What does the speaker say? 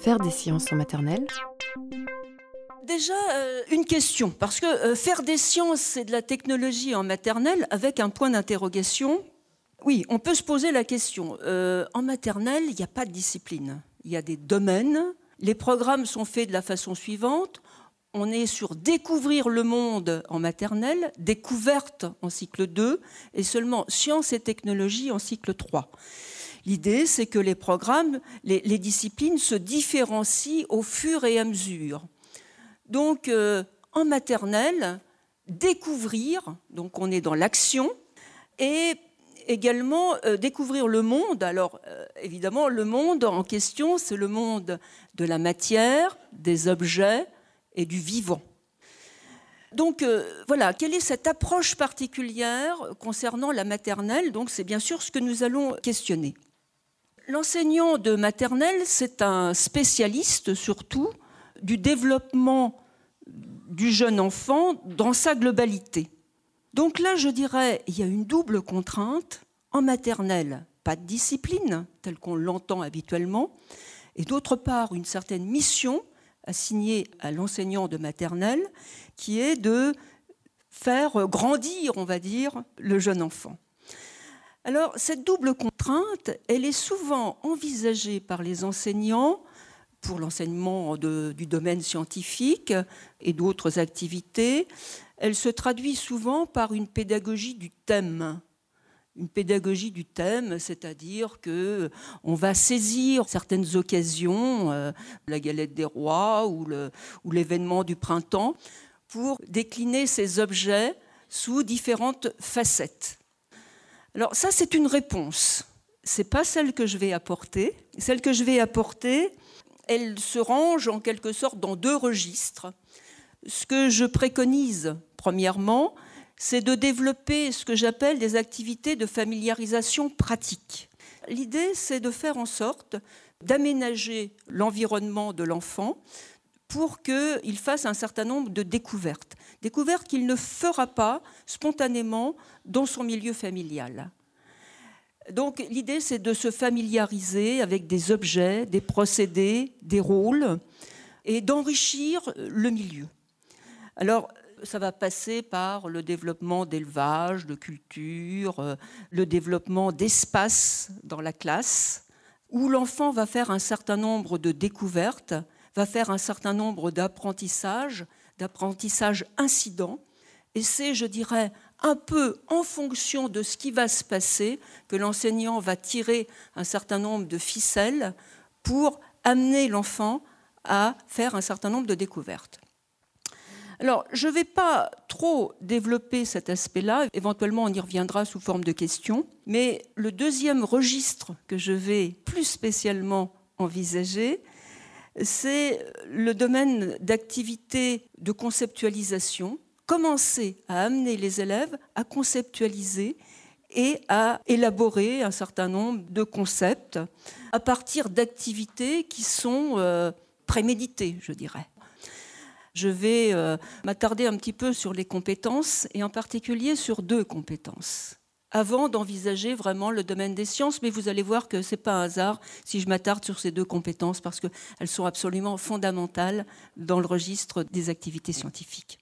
Faire des sciences en maternelle Déjà, euh, une question, parce que euh, faire des sciences, c'est de la technologie en maternelle avec un point d'interrogation. Oui, on peut se poser la question. Euh, en maternelle, il n'y a pas de discipline. Il y a des domaines. Les programmes sont faits de la façon suivante. On est sur découvrir le monde en maternelle, découverte en cycle 2, et seulement sciences et technologies en cycle 3. L'idée, c'est que les programmes, les, disciplines se différencient au fur et à mesure. Donc, euh, en maternelle, découvrir, donc on est dans l'action, et également euh, découvrir le monde. Alors, euh, évidemment, le monde en question, c'est le monde de la matière, des objets et du vivant. Donc voilà, quelle est cette approche particulière concernant la maternelle? Donc c'est bien sûr ce que nous allons questionner. L'enseignant de maternelle, c'est un spécialiste surtout du développement du jeune enfant dans sa globalité. Donc là, je dirais, il y a une double contrainte. En maternelle, pas de discipline, telle qu'on l'entend habituellement, et d'autre part, une certaine mission assignée à l'enseignant de maternelle, qui est de faire grandir, on va dire, le jeune enfant. Alors, cette double contrainte, elle est souvent envisagée par les enseignants pour l'enseignement du domaine scientifique et d'autres activités. Elle se traduit souvent par une pédagogie du thème. Une pédagogie du thème, c'est-à-dire que on va saisir certaines occasions, euh, la galette des rois ou l'événement du printemps, pour décliner ces objets sous différentes facettes. Alors ça, c'est une réponse. C'est pas celle que je vais apporter. Celle que je vais apporter, elle se range en quelque sorte dans deux registres. Ce que je préconise, premièrement, c'est de développer ce que j'appelle des activités de familiarisation pratique. L'idée, c'est de faire en sorte d'aménager l'environnement de l'enfant pour qu'il fasse un certain nombre de découvertes. Découvertes qu'il ne fera pas spontanément dans son milieu familial. Donc l'idée, c'est de se familiariser avec des objets, des procédés, des rôles, et d'enrichir le milieu. Alors, ça va passer par le développement d'élevage, de culture, euh, le développement d'espace dans la classe, où l'enfant va faire un certain nombre de découvertes, va faire un certain nombre d'apprentissages, d'apprentissages incidents. Et c'est, je dirais, un peu en fonction de ce qui va se passer que l'enseignant va tirer un certain nombre de ficelles pour amener l'enfant à faire un certain nombre de découvertes. Alors, je ne vais pas trop développer cet aspect-là, éventuellement on y reviendra sous forme de questions, mais le deuxième registre que je vais plus spécialement envisager, c'est le domaine d'activité de conceptualisation commencer à amener les élèves à conceptualiser et à élaborer un certain nombre de concepts à partir d'activités qui sont euh, préméditées, je dirais. Je vais euh, m'attarder un petit peu sur les compétences et en particulier sur deux compétences avant d'envisager vraiment le domaine des sciences, mais vous allez voir que ce n'est pas un hasard si je m'attarde sur ces deux compétences parce qu'elles sont absolument fondamentales dans le registre des activités scientifiques.